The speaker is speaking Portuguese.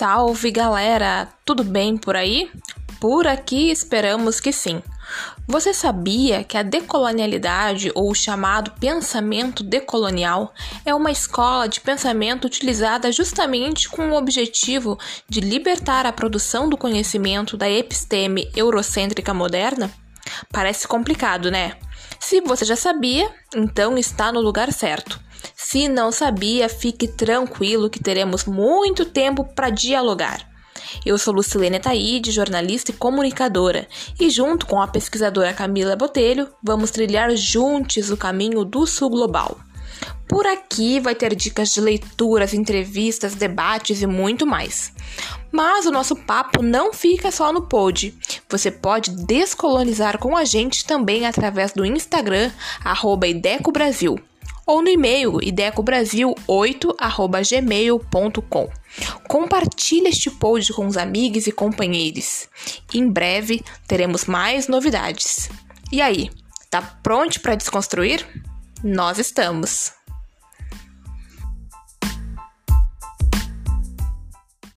Salve galera! Tudo bem por aí? Por aqui esperamos que sim. Você sabia que a decolonialidade, ou o chamado pensamento decolonial, é uma escola de pensamento utilizada justamente com o objetivo de libertar a produção do conhecimento da episteme eurocêntrica moderna? Parece complicado, né? Se você já sabia, então está no lugar certo. Se não sabia, fique tranquilo que teremos muito tempo para dialogar. Eu sou Lucilene Taide, jornalista e comunicadora, e junto com a pesquisadora Camila Botelho, vamos trilhar juntos o caminho do Sul Global. Por aqui vai ter dicas de leituras, entrevistas, debates e muito mais. Mas o nosso papo não fica só no pod. Você pode descolonizar com a gente também através do Instagram, arroba IdecoBrasil, ou no e-mail idecobrasil8.gmail.com. Compartilhe este pod com os amigos e companheiros. Em breve teremos mais novidades. E aí, tá pronto para desconstruir? Nós estamos!